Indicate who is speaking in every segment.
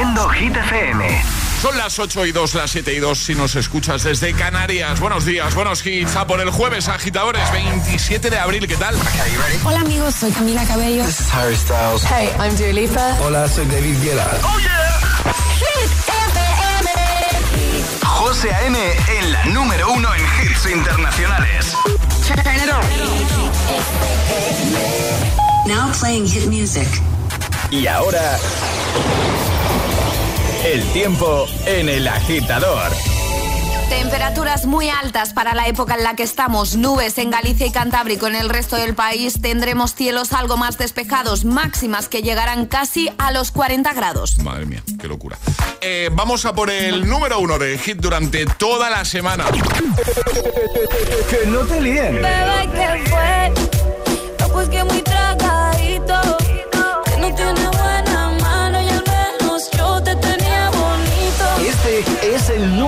Speaker 1: Haciendo Hit FM.
Speaker 2: Son las 8 y 2, las 7 y 2 si nos escuchas desde Canarias. Buenos días, buenos hits. A por el jueves, agitadores, 27 de abril. ¿Qué tal?
Speaker 3: Hola amigos, soy Camila Cabello.
Speaker 4: This is Harry Styles.
Speaker 3: Hey, I'm Dua Lipa.
Speaker 5: Hola, soy David Guetta.
Speaker 1: ¡Oh, yeah!
Speaker 3: Hit
Speaker 1: FM. José A.M. en la número uno en hits internacionales.
Speaker 3: Turn it on.
Speaker 6: Now playing hit music.
Speaker 1: Y ahora... El tiempo en el agitador.
Speaker 7: Temperaturas muy altas para la época en la que estamos. Nubes en Galicia y Cantábrico. En el resto del país tendremos cielos algo más despejados, máximas que llegarán casi a los 40 grados.
Speaker 2: Madre mía, qué locura. Eh, vamos a por el número uno de hit durante toda la semana.
Speaker 5: que no te líen.
Speaker 8: Bebé, ¿qué fue? No, pues que muy tragadito.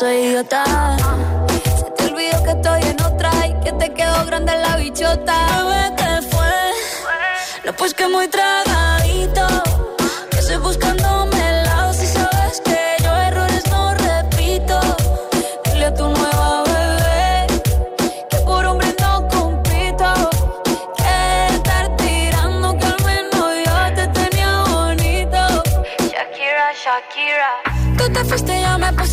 Speaker 8: soy idiota. Se te olvidó que estoy en otra y que te quedó grande la bichota. Bebé, ¿qué fue? No, pues que muy tragadito.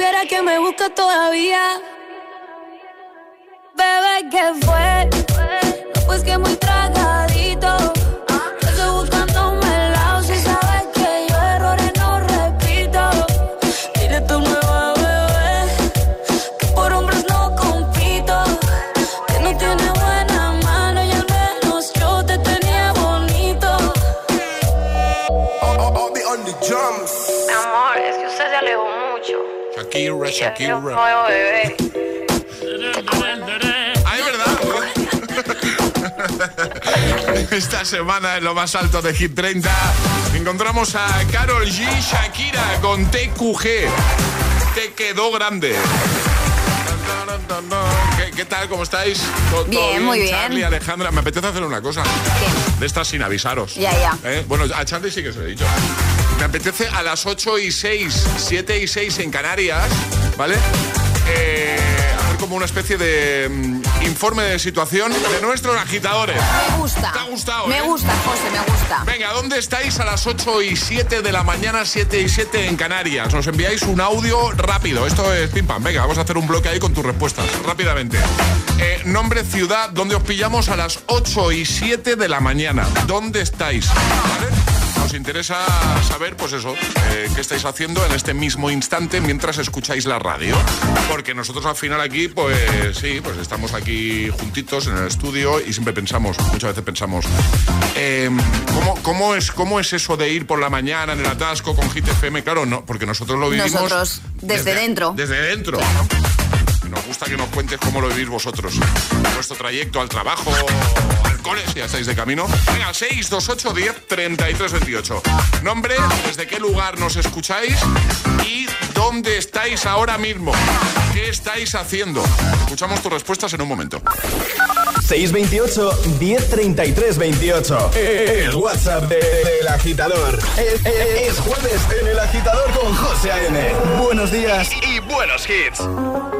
Speaker 8: supiera que me busca todavía. Bebé, ¿qué fue? No, pues que muy
Speaker 9: Un nuevo bebé.
Speaker 2: Verdad. Esta semana en lo más alto de Hit 30 encontramos a Carol G. Shakira con TQG. Te quedó grande. ¿Qué, qué tal? ¿Cómo estáis? ¿Todo- todo
Speaker 7: Bien, muy bien.
Speaker 2: Charlie, Alejandra, me apetece hacer una cosa. De estas sin avisaros.
Speaker 7: Ya, ya.
Speaker 2: ¿Eh? Bueno, a Charlie sí que se lo he dicho. Me apetece a las 8 y 6, 7 y 6 en Canarias, ¿vale? Eh, hacer como una especie de mm, informe de situación de nuestros agitadores.
Speaker 7: Me gusta.
Speaker 2: ¿Te ha gustado,
Speaker 7: Me
Speaker 2: eh?
Speaker 7: gusta, José, me gusta.
Speaker 2: Venga, ¿dónde estáis a las 8 y 7 de la mañana, 7 y 7 en Canarias? Nos enviáis un audio rápido. Esto es pim pam. Venga, vamos a hacer un bloque ahí con tus respuestas. Rápidamente. Eh, nombre, ciudad, ¿dónde os pillamos a las 8 y 7 de la mañana? ¿Dónde estáis? ¿Vale? Nos interesa saber, pues eso, eh, qué estáis haciendo en este mismo instante mientras escucháis la radio. Porque nosotros al final aquí, pues sí, pues estamos aquí juntitos en el estudio y siempre pensamos, muchas veces pensamos, em, ¿cómo, es, ¿cómo es eso de ir por la mañana en el atasco con Hit FM? Claro, no, porque nosotros lo vivimos...
Speaker 10: Nosotros, desde, dentro.
Speaker 2: Desde dentro. Nos gusta que nos cuentes cómo lo vivís vosotros. Vuestro trayecto al trabajo, si ya estáis de camino. Venga, 628 10 33 28. Nombre, desde qué lugar nos escucháis y dónde estáis ahora mismo. ¿Qué estáis haciendo? Escuchamos tus respuestas en un momento.
Speaker 1: 628 1033 28. El WhatsApp del agitador. Es, jueves en el agitador con José A.M. Buenos días y buenos hits.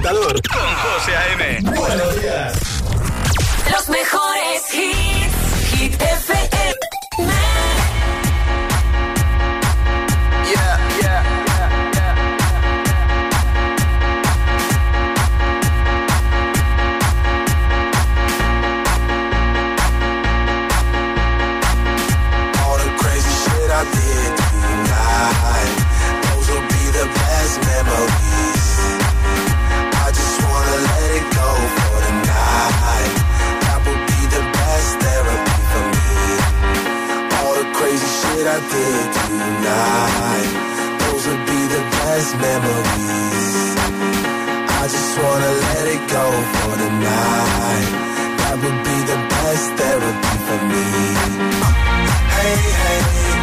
Speaker 1: agitador con José A.M. Buenos días.
Speaker 10: Los mejores side. Those would be the best memories. I just wanna let it go for tonight. That would be the best therapy for me. Hey, hey.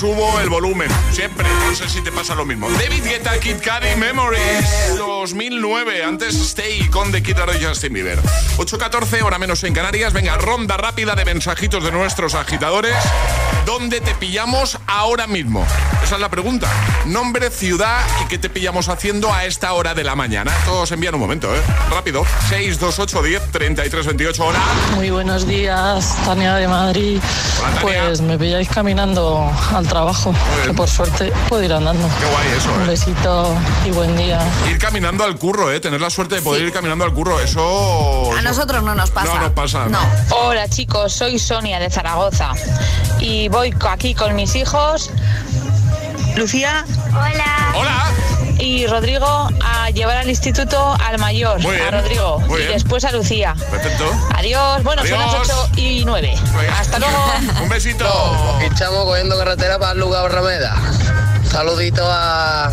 Speaker 2: Subo el volumen. Siempre. No sé si te pasa lo mismo. David Guetta, Kid Cudi, Memories 2009. Antes Stay con The Kid y Justin Bieber. 8.14, hora menos en Canarias. Venga, ronda rápida de mensajitos de nuestros agitadores. ¿Dónde te pillamos ahora mismo? Esa es la pregunta. Nombre, ciudad y qué te pillamos haciendo a esta hora de la mañana. Todos envían un momento, ¿eh? Rápido. 628 10 33 28. Hola.
Speaker 11: Muy buenos días, Tania de Madrid.
Speaker 2: Hola, Tania.
Speaker 11: Pues me pilláis caminando al trabajo, que por suerte puedo ir andando.
Speaker 2: Qué guay eso,
Speaker 11: Un
Speaker 2: ¿eh?
Speaker 11: besito y buen día.
Speaker 2: Ir caminando al curro, ¿eh? Tener la suerte de poder ir caminando al curro. Eso...
Speaker 7: A nosotros no nos pasa.
Speaker 2: No nos pasa.
Speaker 7: No.
Speaker 12: Hola chicos, soy Sonia de Zaragoza y voy co- aquí con mis hijos, Lucía
Speaker 13: Hola.
Speaker 2: Hola.
Speaker 12: y Rodrigo a llevar al instituto al mayor,
Speaker 2: Muy bien,
Speaker 12: a Rodrigo,
Speaker 2: muy
Speaker 12: y
Speaker 2: bien.
Speaker 12: después a Lucía.
Speaker 2: Perfecto.
Speaker 12: Adiós, bueno, son las 8 y 9.
Speaker 2: Venga.
Speaker 12: Hasta luego.
Speaker 2: Un besito.
Speaker 14: Estamos cogiendo carretera para el lugar Rameda. Saludito a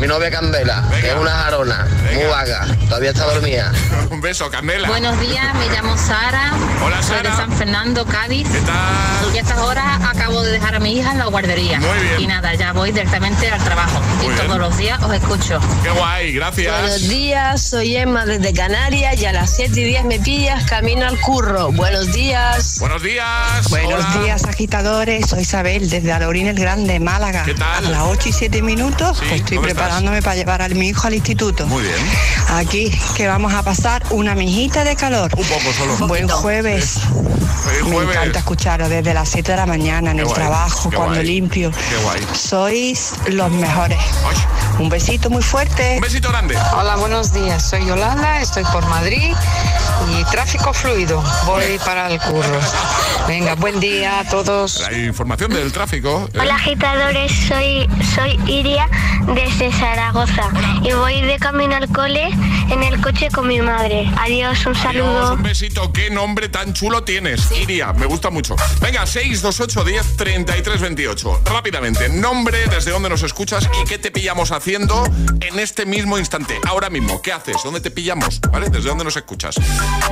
Speaker 14: mi novia Candela,
Speaker 2: Venga.
Speaker 14: que es una jarona, muy
Speaker 2: Venga.
Speaker 14: vaga, todavía está dormida.
Speaker 2: Un beso, Candela.
Speaker 15: Buenos días, me llamo Sara.
Speaker 2: Hola,
Speaker 15: Soy
Speaker 2: Sara.
Speaker 15: de San Fernando, Cádiz.
Speaker 2: ¿Qué tal?
Speaker 15: Y a estas horas acabo de dejar a mi hija en la guardería.
Speaker 2: Muy bien.
Speaker 15: Y nada, ya voy directamente al trabajo.
Speaker 2: Muy
Speaker 15: y
Speaker 2: bien.
Speaker 15: todos los días os escucho.
Speaker 2: Qué guay, gracias.
Speaker 16: Buenos días, soy Emma desde Canarias y a las 7 y 10 me pillas camino al curro. Buenos días.
Speaker 2: Buenos días.
Speaker 17: Buenos
Speaker 2: Hola.
Speaker 17: días, agitadores. Soy Isabel desde Alorín el Grande, Málaga.
Speaker 2: ¿Qué tal?
Speaker 17: A las 8 y 7 minutos,
Speaker 2: Sí,
Speaker 17: pues estoy
Speaker 2: ¿dónde
Speaker 17: preparándome para llevar a mi hijo al instituto.
Speaker 2: Muy bien.
Speaker 17: Aquí, que vamos a pasar una mijita de calor.
Speaker 2: Un poco solo.
Speaker 17: Buen jueves. Me
Speaker 2: jueves.
Speaker 17: encanta escucharos desde las 7 de la mañana en
Speaker 2: Qué
Speaker 17: el
Speaker 2: guay,
Speaker 17: trabajo,
Speaker 2: qué
Speaker 17: cuando
Speaker 2: guay,
Speaker 17: limpio.
Speaker 2: Qué guay.
Speaker 17: Sois los mejores.
Speaker 2: Ay,
Speaker 17: Un besito muy fuerte.
Speaker 2: Un besito grande.
Speaker 18: Hola, buenos días. Soy Yolanda, estoy por Madrid y tráfico fluido. Voy para el curro. Venga, buen día a todos.
Speaker 2: La información del tráfico. ¿eh?
Speaker 13: Hola agitadores, soy, soy Iria desde Zaragoza y voy de camino al cole en el coche con mi madre. Adiós, un
Speaker 2: Adiós,
Speaker 13: saludo.
Speaker 2: un besito. Qué nombre tan chulo tienes. Iria, me gusta mucho. Venga, 628 10 33 28. Rápidamente, nombre, desde dónde nos escuchas y qué te pillamos haciendo en este mismo instante. Ahora mismo, ¿qué haces? ¿Dónde te pillamos? ¿Vale? ¿Desde dónde nos escuchas?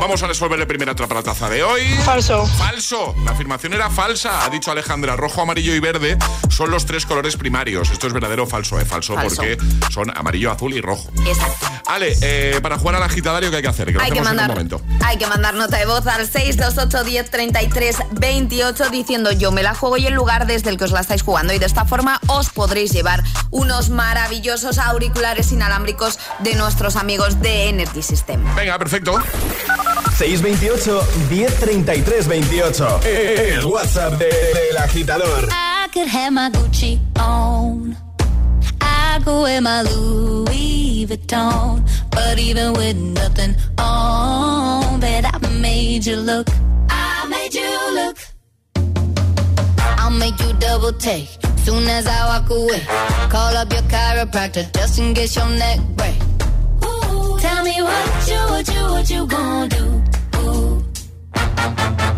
Speaker 2: Vamos a resolver el primer atrapalataza de hoy.
Speaker 11: Falso.
Speaker 2: Falso. La afirmación era falsa. Ha dicho Alejandra. Rojo, amarillo y verde son los tres colores primarios. Esto es verdadero o falso, ¿eh? Falso,
Speaker 7: Falso.
Speaker 2: porque son amarillo, azul y rojo.
Speaker 7: Exacto.
Speaker 2: Ale, eh, para jugar al agitadario, ¿qué hay que hacer? Que
Speaker 7: Hay que,
Speaker 2: hacemos en un
Speaker 7: mandar,
Speaker 2: momento.
Speaker 7: hay que mandar nota de voz al 628 10 33 28 diciendo yo me la juego y el lugar desde el que os la estáis jugando y de esta forma os podréis llevar unos maravillosos auriculares inalámbricos de nuestros amigos de Energy System.
Speaker 2: Venga, perfecto.
Speaker 1: 628 1033 28. El WhatsApp de- del agitador.
Speaker 19: I could have my Gucci on. I could wear my Louis Vuitton. But even with nothing on, bet I made you look. I made you look. I'll make you double take soon as I walk away. Call up your chiropractor just in case your neck break. Ooh, tell me what you, what you, what you gonna do. Ooh.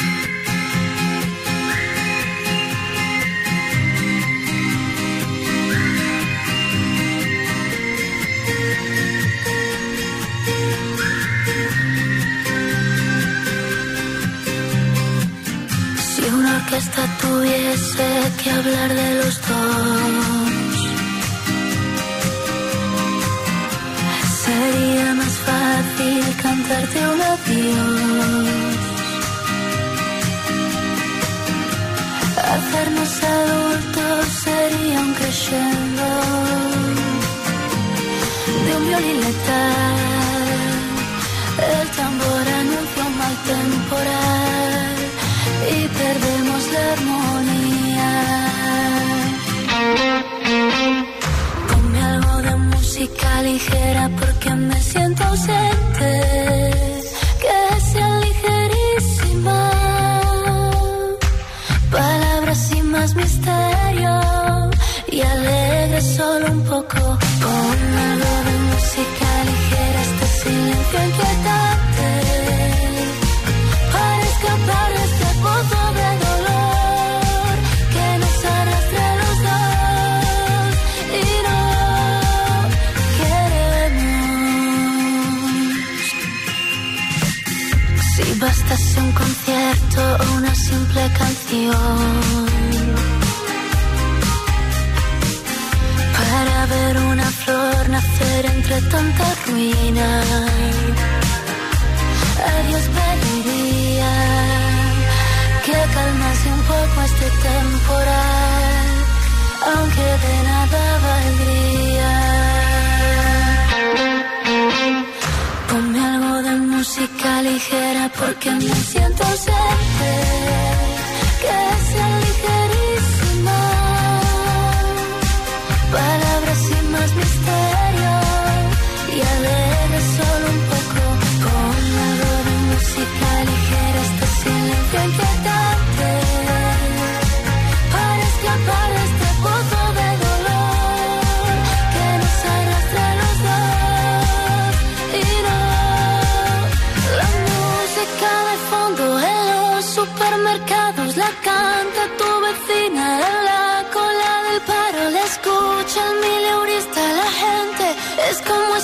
Speaker 20: que hablar de los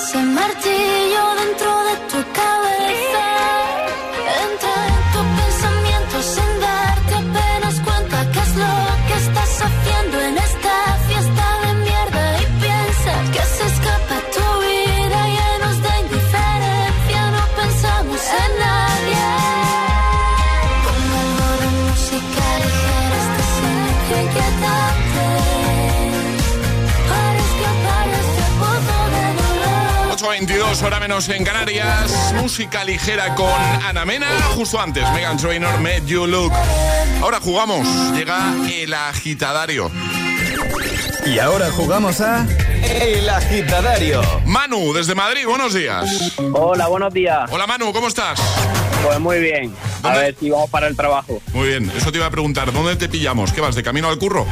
Speaker 20: ese martillo dentro
Speaker 2: 22, hora menos en Canarias. Música ligera con Ana Mena. Justo antes, Megan Trainor, Made You Look. Ahora jugamos. Llega el agitadario.
Speaker 1: Y ahora jugamos a El Agitadario.
Speaker 2: Manu, desde Madrid, buenos días.
Speaker 21: Hola, buenos días.
Speaker 2: Hola Manu, ¿cómo estás?
Speaker 21: Pues muy bien. A ver si vamos para el trabajo.
Speaker 2: Muy bien, eso te iba a preguntar. ¿Dónde te pillamos? ¿Qué vas, de camino al curro?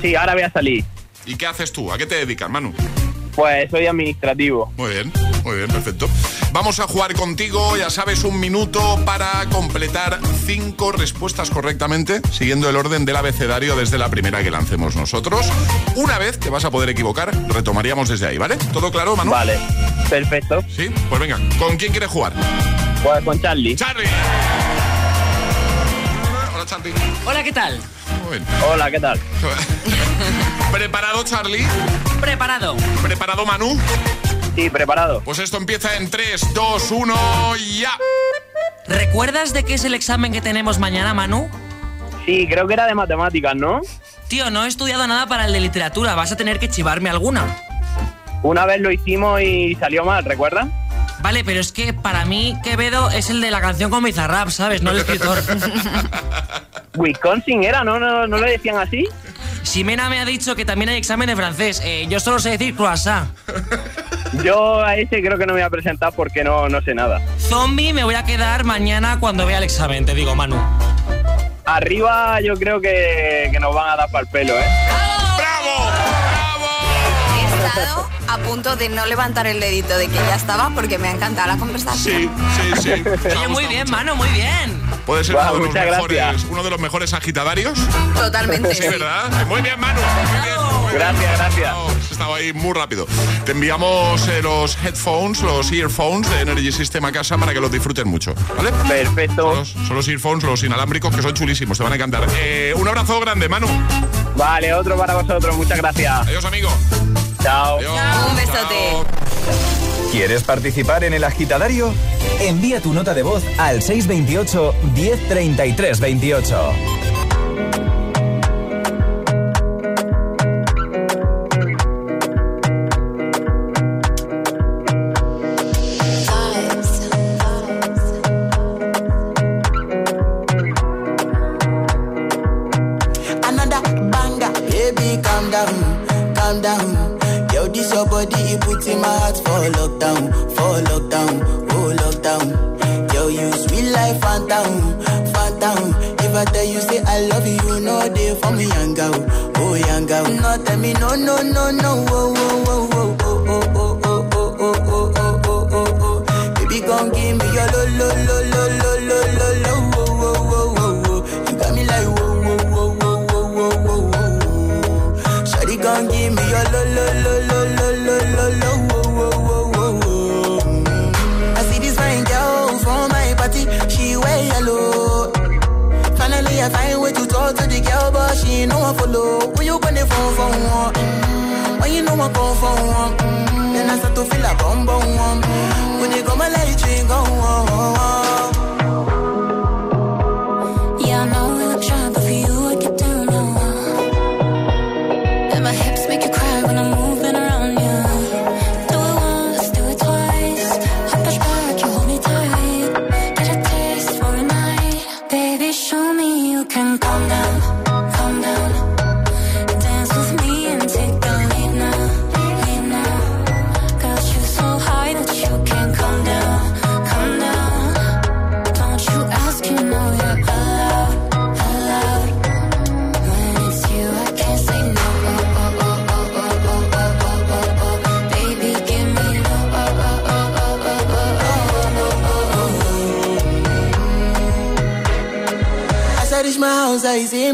Speaker 21: Sí, ahora voy a salir.
Speaker 2: ¿Y qué haces tú? ¿A qué te dedicas, Manu?
Speaker 21: Pues soy administrativo.
Speaker 2: Muy bien, muy bien, perfecto. Vamos a jugar contigo, ya sabes, un minuto para completar cinco respuestas correctamente, siguiendo el orden del abecedario desde la primera que lancemos nosotros. Una vez te vas a poder equivocar, retomaríamos desde ahí, ¿vale? ¿Todo claro, Manu?
Speaker 21: Vale, perfecto.
Speaker 2: Sí, pues venga, ¿con quién quieres jugar?
Speaker 21: Pues con Charlie.
Speaker 2: Charlie. Hola, Charlie.
Speaker 22: Hola, ¿qué tal?
Speaker 21: Hola, ¿qué tal?
Speaker 2: ¿Preparado, Charlie?
Speaker 22: Preparado.
Speaker 2: ¿Preparado, Manu?
Speaker 21: Sí, preparado.
Speaker 2: Pues esto empieza en 3, 2, 1, ya.
Speaker 22: ¿Recuerdas de qué es el examen que tenemos mañana, Manu?
Speaker 21: Sí, creo que era de matemáticas, ¿no?
Speaker 22: Tío, no he estudiado nada para el de literatura, vas a tener que chivarme alguna.
Speaker 21: Una vez lo hicimos y salió mal, ¿recuerdas?
Speaker 22: Vale, pero es que para mí Quevedo es el de la canción con Bizarrap, ¿sabes? No el escritor.
Speaker 21: Wisconsin era, ¿no? ¿no? ¿No le decían así?
Speaker 22: Ximena me ha dicho que también hay examen de francés. Eh, yo solo sé decir croissant.
Speaker 21: Yo a ese creo que no me voy a presentar porque no, no sé nada.
Speaker 22: Zombie me voy a quedar mañana cuando vea el examen, te digo, Manu.
Speaker 21: Arriba yo creo que, que nos van a dar para el pelo, ¿eh?
Speaker 2: ¡Bravo!
Speaker 7: He estado a punto de no levantar el dedito de que ya estaba porque me ha encantado la conversación.
Speaker 2: Sí, sí, sí.
Speaker 22: Oye, muy bien, Manu, muy bien.
Speaker 2: Puede ser uno, de los mejores, uno de los mejores agitadarios.
Speaker 7: Totalmente.
Speaker 2: Sí, ¿verdad? Muy bien, Manu. Muy bien, muy bien.
Speaker 21: Gracias, gracias.
Speaker 2: Estado ahí muy rápido. Te enviamos eh, los headphones, los earphones de Energy System a casa para que los disfruten mucho, ¿vale?
Speaker 21: Perfecto.
Speaker 2: Son los, son los earphones, los inalámbricos, que son chulísimos, te van a encantar. Eh, un abrazo grande, Manu.
Speaker 21: Vale, otro para vosotros. Muchas gracias.
Speaker 2: Adiós, amigo.
Speaker 21: Chao.
Speaker 2: Adiós.
Speaker 7: Un besote.
Speaker 1: ¿Quieres participar en el agitadario? Envía tu nota de voz al 628 1033 28.
Speaker 23: Another banger, baby, calm down, calm down. Yo, your body, it puts in my heart for lockdown, for lockdown, oh lockdown. Yo, you sweet life, phantom, phantom. If I tell you say I love you, you know they for me, young girl, oh young girl. No, tell me no, no, no, no, oh, oh, oh, for one, then I start to feel a bum bum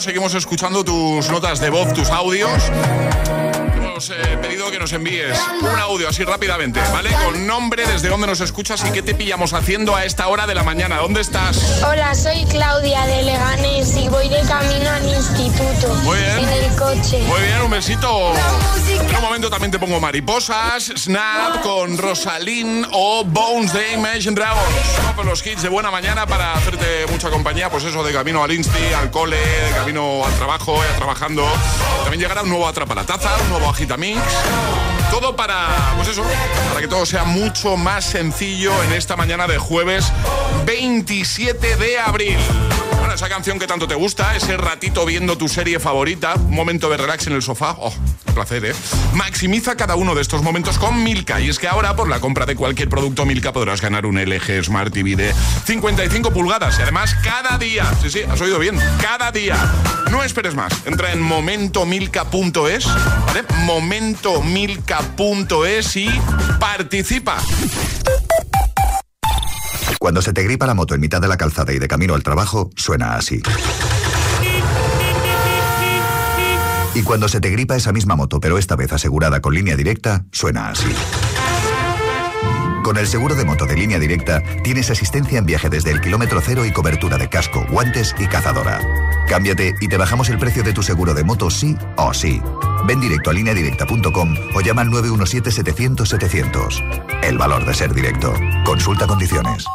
Speaker 2: seguimos escuchando tus notas de voz, tus audios. Hemos eh, pedido que nos envíes un audio así rápidamente, ¿vale? Con nombre, desde dónde nos escuchas y qué te pillamos haciendo a esta hora de la mañana. ¿Dónde estás?
Speaker 24: Hola, soy Claudia de Leganés y voy de camino al instituto.
Speaker 2: Muy bien.
Speaker 24: En el coche.
Speaker 2: Muy bien, un besito. En un momento también te pongo mariposas, Snap con Rosalind o Bones de Imagine Dragons. Con los hits de buena mañana para hacerte mucha compañía, pues eso, de camino al Insti, al cole, de camino al trabajo, ya trabajando. También llegará un nuevo Atrapa la Taza, un nuevo Agitamix. Todo para, pues eso, para que todo sea mucho más sencillo en esta mañana de jueves 27 de abril. Esa canción que tanto te gusta, ese ratito viendo tu serie favorita, un momento de relax en el sofá, oh, placer, ¿eh? Maximiza cada uno de estos momentos con Milka. Y es que ahora, por la compra de cualquier producto Milka, podrás ganar un LG Smart TV de 55 pulgadas. Y además, cada día, sí, sí, has oído bien, cada día. No esperes más. Entra en momentomilka.es, ¿vale? Momentomilka.es y participa.
Speaker 25: Cuando se te gripa la moto en mitad de la calzada y de camino al trabajo, suena así. Y cuando se te gripa esa misma moto, pero esta vez asegurada con línea directa, suena así. Con el seguro de moto de línea directa, tienes asistencia en viaje desde el kilómetro cero y cobertura de casco, guantes y cazadora. Cámbiate y te bajamos el precio de tu seguro de moto sí o sí. Ven directo a lineadirecta.com o llama al 917-700-700. El valor de ser directo. Consulta condiciones.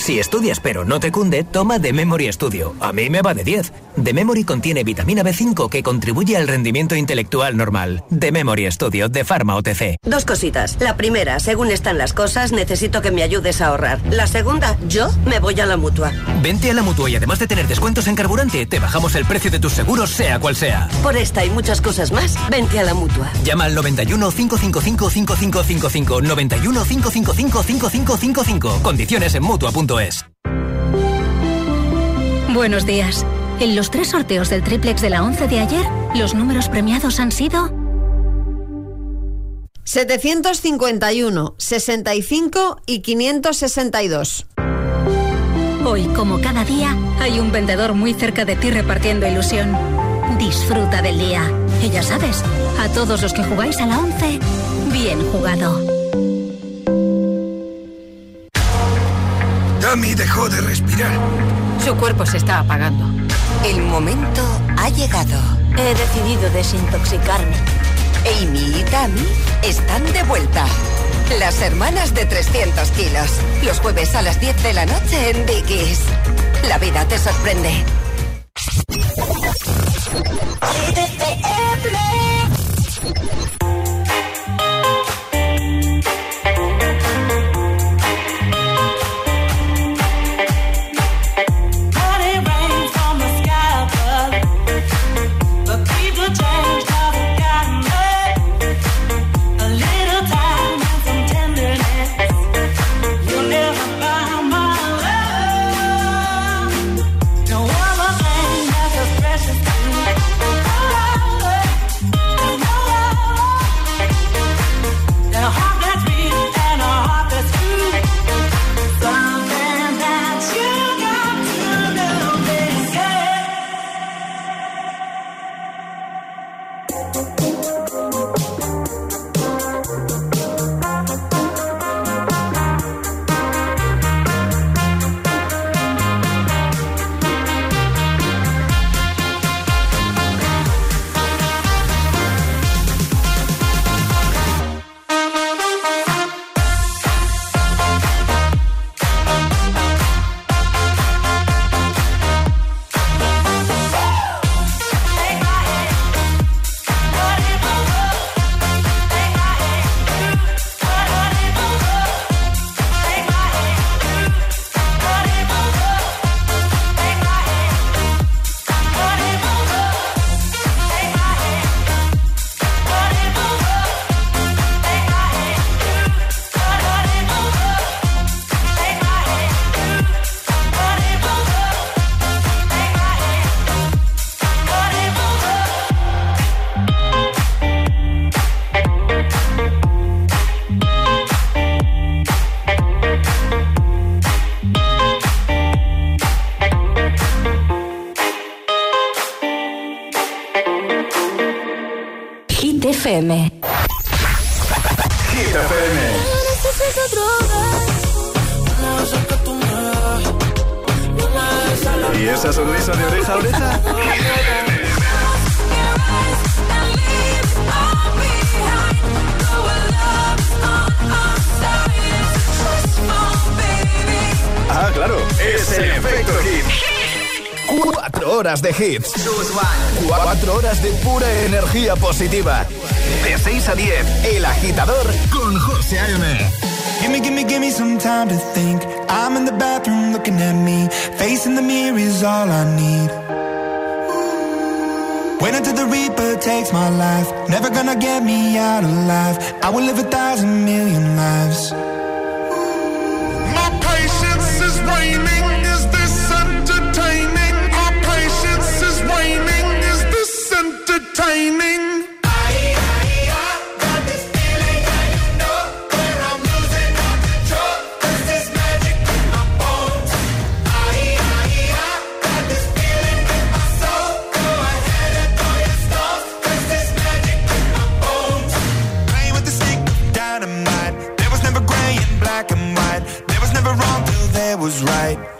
Speaker 26: Si estudias pero no te cunde, toma The Memory Studio. A mí me va de 10. The Memory contiene vitamina B5 que contribuye al rendimiento intelectual normal. The Memory Studio de Pharma OTC.
Speaker 27: Dos cositas. La primera, según están las cosas, necesito que me ayudes a ahorrar. La segunda, yo me voy a la mutua.
Speaker 26: Vente a la mutua y además de tener descuentos en carburante, te bajamos el precio de tus seguros, sea cual sea.
Speaker 27: Por esta y muchas cosas más, vente a la mutua.
Speaker 26: Llama al 91 555 5555 91 555 5555. Condiciones en mutua.es.
Speaker 28: Buenos días. En los tres sorteos del triplex de la 11 de ayer, los números premiados han sido
Speaker 29: 751, 65 y 562.
Speaker 28: Hoy, como cada día, hay un vendedor muy cerca de ti repartiendo ilusión. Disfruta del día. Y ya sabes, a todos los que jugáis a la 11, bien jugado.
Speaker 30: Tammy dejó de respirar.
Speaker 31: Su cuerpo se está apagando.
Speaker 20: El momento ha llegado.
Speaker 31: He decidido desintoxicarme.
Speaker 20: Amy y Tammy están de vuelta. Las hermanas de 300 kilos. Los jueves a las 10 de la noche en Dickies. La vida te sorprende.
Speaker 1: De hits. Cuatro horas de pura energía positiva. De 6 a 10, El Agitador con José A.M.
Speaker 10: Gimme, gimme, gimme some time to think. I'm in the bathroom looking at me. Facing the mirror is all I need. Wait until the Reaper takes my life. Never gonna get me out alive. I will live a thousand million lives. it was right.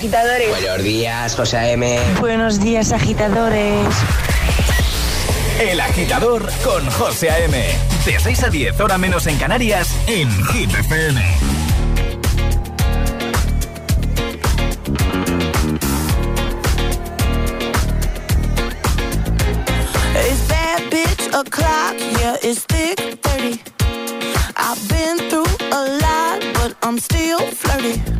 Speaker 17: Agitadores.
Speaker 32: Buenos días, José A.M.
Speaker 17: Buenos días, agitadores.
Speaker 1: El Agitador con José A.M. De 6 a 10, hora menos en Canarias, en Hit FM.
Speaker 33: It's bad bitch o'clock, yeah, it's thick 30. I've been through a lot, but I'm still flirty.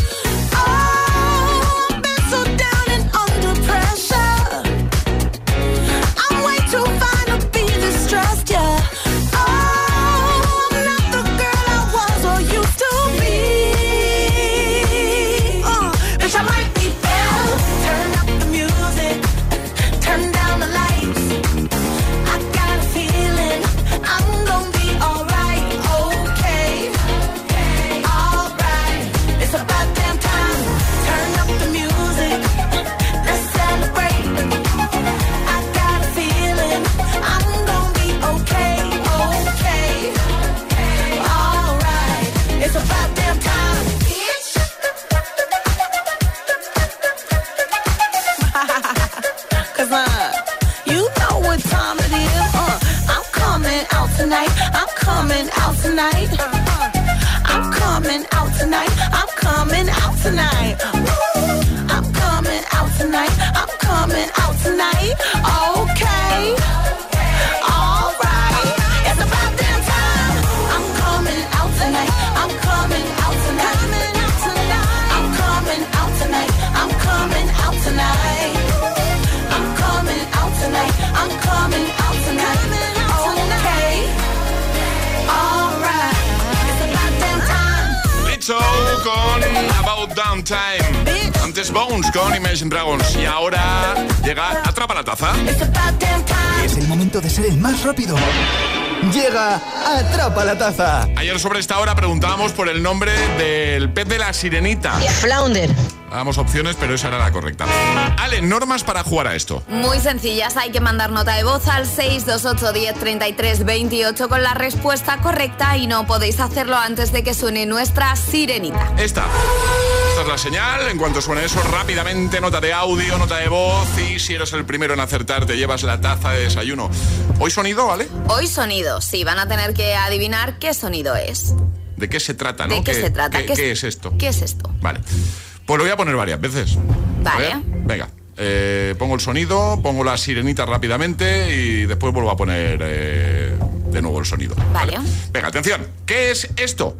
Speaker 2: Sobre esta hora preguntábamos por el nombre del pez de la sirenita.
Speaker 34: Flounder.
Speaker 2: Dábamos opciones, pero esa era la correcta. Ale, normas para jugar a esto.
Speaker 7: Muy sencillas, hay que mandar nota de voz al 628 10 33 28 con la respuesta correcta y no podéis hacerlo antes de que suene nuestra sirenita.
Speaker 2: Esta. Esta es la señal. En cuanto suene eso, rápidamente nota de audio, nota de voz y si eres el primero en acertar te llevas la taza de desayuno. ¿Hoy sonido, vale?
Speaker 7: Hoy sonido, sí, van a tener que adivinar qué sonido es.
Speaker 2: ¿De qué se trata, no?
Speaker 7: ¿De qué se trata?
Speaker 2: ¿Qué,
Speaker 7: ¿Qué es-
Speaker 2: qué es esto?
Speaker 7: ¿Qué es esto?
Speaker 2: Vale. Pues lo voy a poner varias veces.
Speaker 7: Vale.
Speaker 2: Venga. Eh, pongo el sonido, pongo la sirenita rápidamente y después vuelvo a poner eh, de nuevo el sonido.
Speaker 7: Vale.
Speaker 2: Venga, atención. ¿Qué es esto?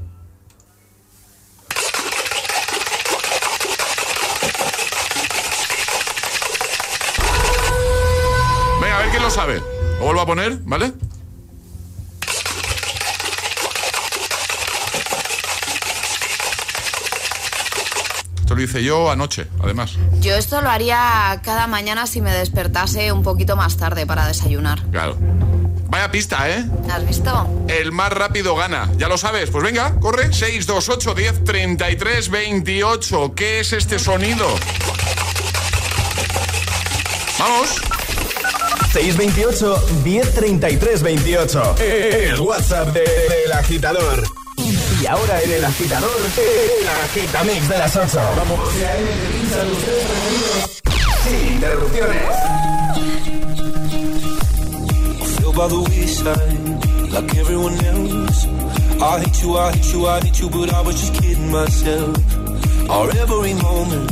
Speaker 2: Venga, a ver quién lo sabe. Lo vuelvo a poner, ¿vale? Esto lo hice yo anoche, además.
Speaker 7: Yo esto lo haría cada mañana si me despertase un poquito más tarde para desayunar.
Speaker 2: Claro. Vaya pista, ¿eh?
Speaker 7: ¿Has visto?
Speaker 2: El más rápido gana. ¿Ya lo sabes? Pues venga, corre. 6, 2, 8, 10, 33, 28. ¿Qué es este sonido? Vamos.
Speaker 1: 628 1033 28. El WhatsApp de- del agitador. Y ahora en el agitador, el agitamix de las 8. Vamos. Sin interrupciones.
Speaker 35: wayside like everyone else. I hate you, I hate you, I hate you, but I was just kidding myself. Our every moment,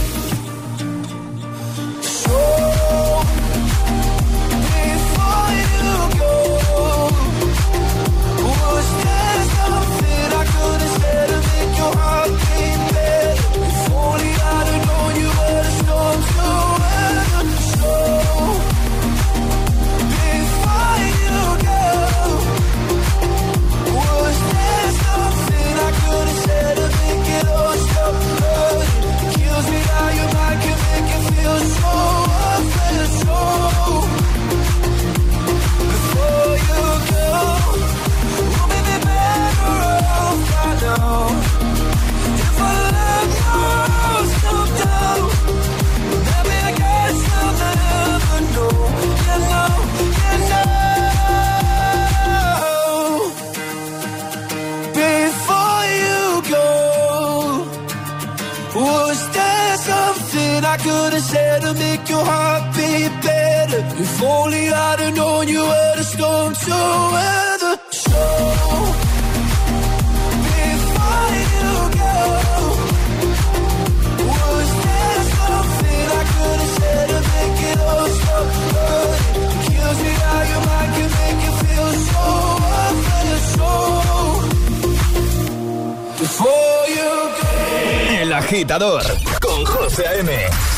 Speaker 1: Agitador con José A.M.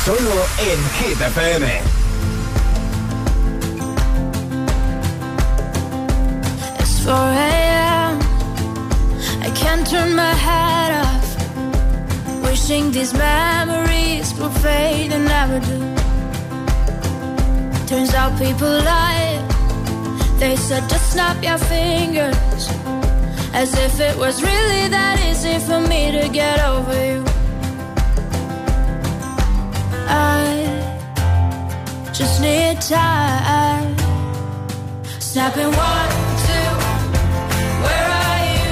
Speaker 1: Solo en Hit FM.
Speaker 8: It's 4 a.m. I can't turn my head off. Wishing these memories will fade and never do. Turns out people lie. They said just snap your fingers. As if it was really that easy for me to get over you. Just need time. Snapping one, two, where are you?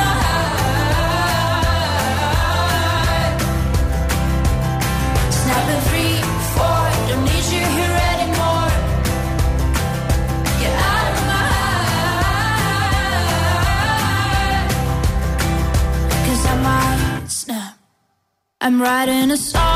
Speaker 8: My heart. Snapping three, four, don't need you here anymore. Get out of my I might snap. I'm writing a song.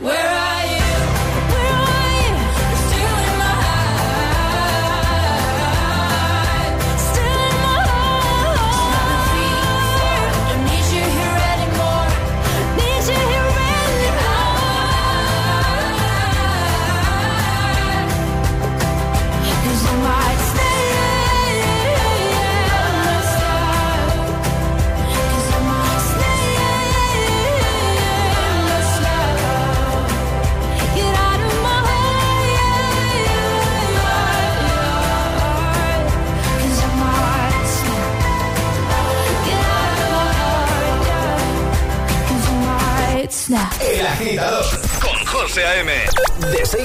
Speaker 8: where I
Speaker 1: am.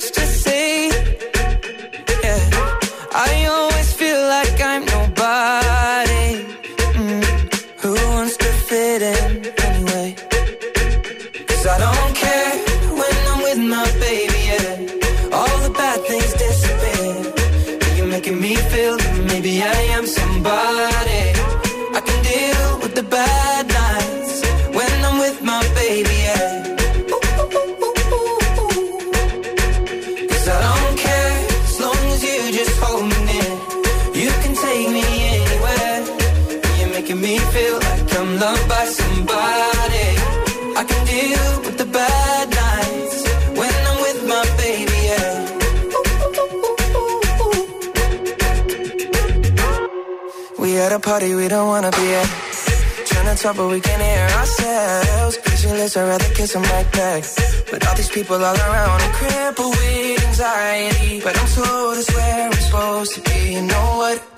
Speaker 10: Just. By somebody. I can deal with the bad nights when I'm with my baby, yeah. We at a party we don't wanna be at. Trying to talk but we can't hear ourselves. Pictureless, I'd rather kiss a back. But all these people all around, I'm crippled with anxiety. But I'm told it's where I'm supposed to be. You know what?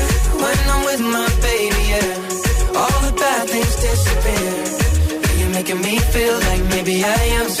Speaker 10: I am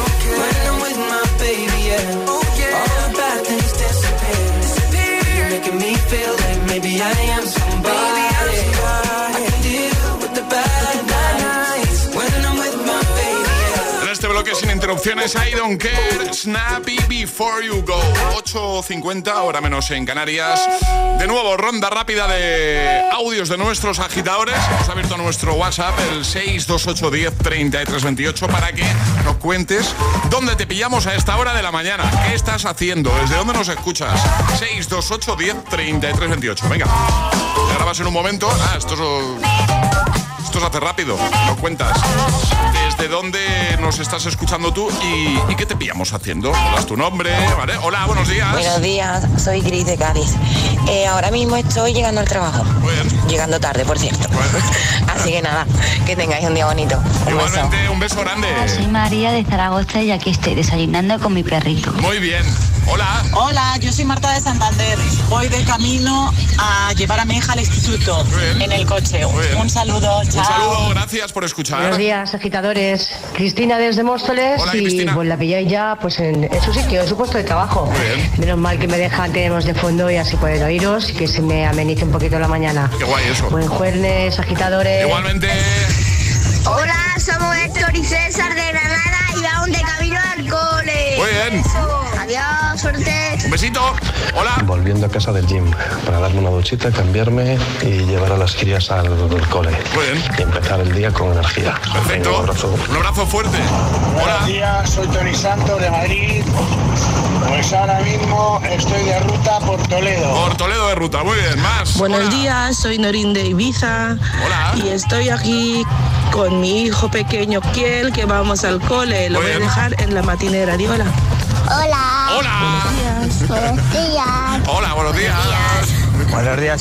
Speaker 2: interrupciones, I don't care, Snappy Before You Go. 8.50, ahora menos en Canarias. De nuevo, ronda rápida de audios de nuestros agitadores. Hemos abierto nuestro WhatsApp, el 628103328, para que nos cuentes dónde te pillamos a esta hora de la mañana. ¿Qué estás haciendo? ¿Desde dónde nos escuchas? 628103328. Venga, te grabas en un momento. Ah, esto es... Esto se hace rápido, lo cuentas. ¿Desde dónde nos estás escuchando tú y, y qué te pillamos haciendo? Das tu nombre, ¿vale? Hola, buenos días.
Speaker 36: Buenos días, soy Gris de Cádiz. Eh, ahora mismo estoy llegando al trabajo. Llegando tarde, por cierto. Así que nada, que tengáis un día bonito. Un beso.
Speaker 2: Igualmente, un beso grande.
Speaker 37: Soy María de Zaragoza y aquí estoy desayunando con mi perrito.
Speaker 2: Muy bien. Hola.
Speaker 38: Hola, yo soy Marta de Santander. Voy de camino a llevar a mi hija al instituto en el coche. Un saludo, chao.
Speaker 2: Un saludo, gracias por escuchar.
Speaker 39: Buenos días, agitadores. Cristina desde Móstoles
Speaker 2: Hola,
Speaker 39: y
Speaker 2: Cristina.
Speaker 39: pues la pilláis ya pues en, en su sitio, en su puesto de trabajo. Menos mal que me dejan, tenemos de fondo y así pueden oíros y que se me amenice un poquito la mañana.
Speaker 2: Qué guay eso.
Speaker 39: Buen jueves, agitadores.
Speaker 2: Igualmente.
Speaker 40: Hola, somos Héctor y César de Granada y vamos de camino al cole.
Speaker 2: Muy bien.
Speaker 40: Adiós, suerte.
Speaker 2: Un besito. Hola.
Speaker 41: Volviendo a casa del gym para darme una duchita, cambiarme y llevar a las crías al, al cole. Y empezar el día con energía. Venga, un abrazo.
Speaker 2: Un abrazo fuerte.
Speaker 42: Buenos días, soy Tony Santos de Madrid. Pues ahora mismo estoy de ruta por Toledo.
Speaker 2: Por Toledo de ruta, muy bien. Más.
Speaker 43: Buenos días, soy Norín de Ibiza.
Speaker 2: Hola.
Speaker 43: Y estoy aquí con mi hijo pequeño Kiel, que vamos al cole. Lo
Speaker 2: Muy
Speaker 43: voy a
Speaker 2: bien.
Speaker 43: dejar en la matinera. Di hola.
Speaker 40: Hola. Buenos días.
Speaker 2: Hola, buenos días.
Speaker 44: Buenos días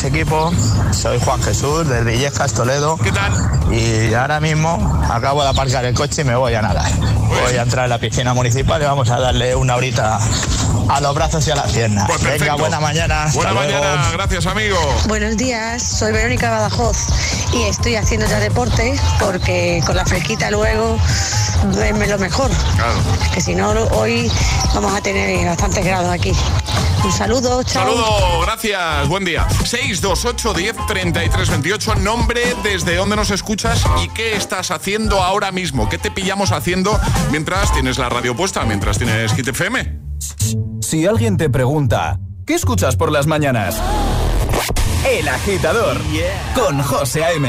Speaker 44: equipo, soy Juan Jesús desde Illescas, Toledo.
Speaker 2: ¿Qué tal?
Speaker 44: Y ahora mismo acabo de aparcar el coche y me voy a nadar. Voy a entrar a la piscina municipal y vamos a darle una horita a los brazos y a las piernas.
Speaker 2: Pues
Speaker 44: Venga, buena mañana. hasta
Speaker 2: Buena
Speaker 44: luego.
Speaker 2: mañana, gracias amigo.
Speaker 45: Buenos días, soy Verónica Badajoz y estoy haciendo ya deporte porque con la fresquita luego duerme lo mejor. Que si no, hoy vamos a tener bastantes grados aquí. Un saludo, chao.
Speaker 2: Saludo, gracias, buen día. 628 10 33 28, nombre, desde dónde nos escuchas y qué estás haciendo ahora mismo. ¿Qué te pillamos haciendo mientras tienes la radio puesta, mientras tienes Hit FM?
Speaker 1: Si alguien te pregunta, ¿qué escuchas por las mañanas? El agitador con José A.M.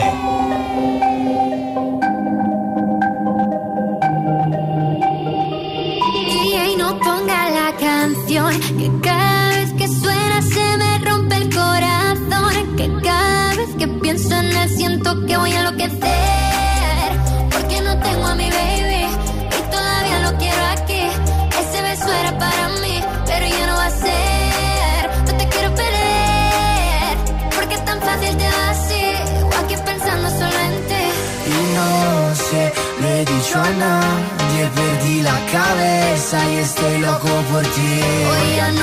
Speaker 19: Y no ponga la canción que siento que voy a enloquecer. Porque no tengo a mi baby y todavía lo quiero aquí. Ese beso era para mí, pero ya no va a ser. No te quiero perder, porque es tan fácil va así. O aquí pensando solo en ti.
Speaker 10: Y no se lo he dicho a nadie,
Speaker 46: perdí la cabeza y estoy loco por ti.
Speaker 19: Hoy ya no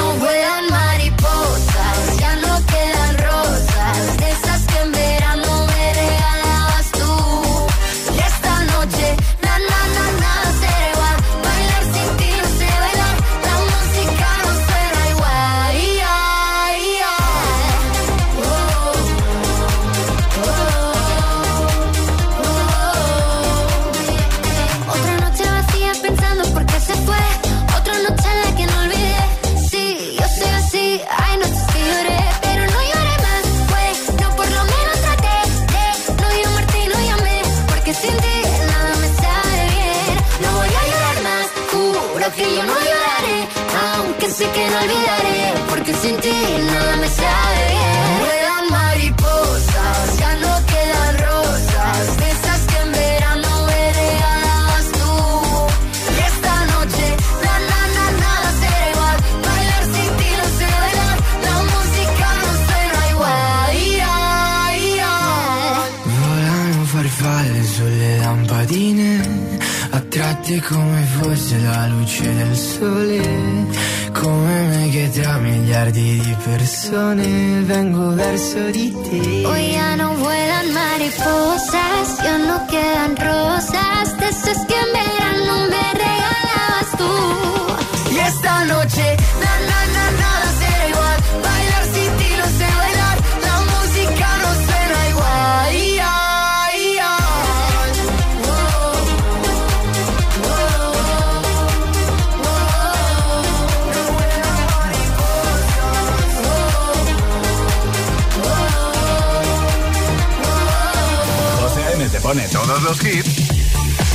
Speaker 1: pone todos los hits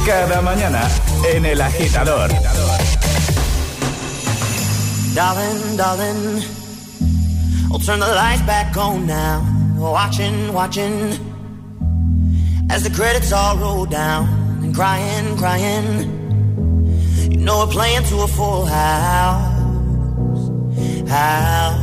Speaker 1: cada mañana en El Agitador.
Speaker 10: Darling, darling, I'll turn the lights back on now. Watching, watching, as the credits all roll down and crying, crying. You know we're playing to a full house, house.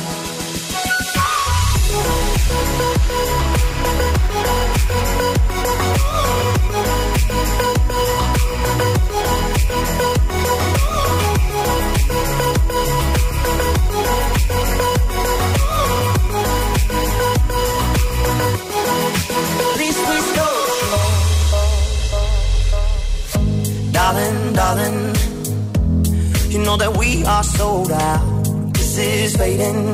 Speaker 10: Darling, you know that we are sold out. This is fading,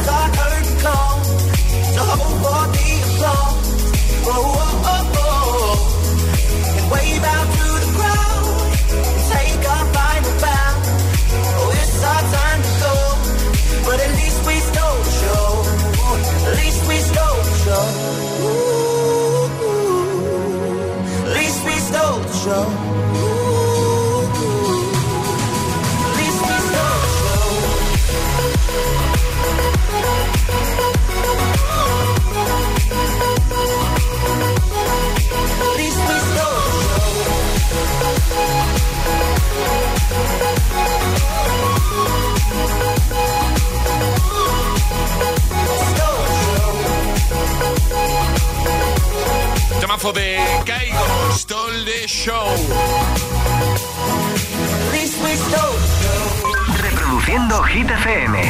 Speaker 10: but now's our curtain call. So hold for the applause. Oh. And wave out to the crowd and take our final bow. Oh, it's our time to go, but at least we stole show. At least we stole show. At least we stole show.
Speaker 2: Temazo de Kaigo, Stole the Show.
Speaker 47: Reproduciendo Hit FM.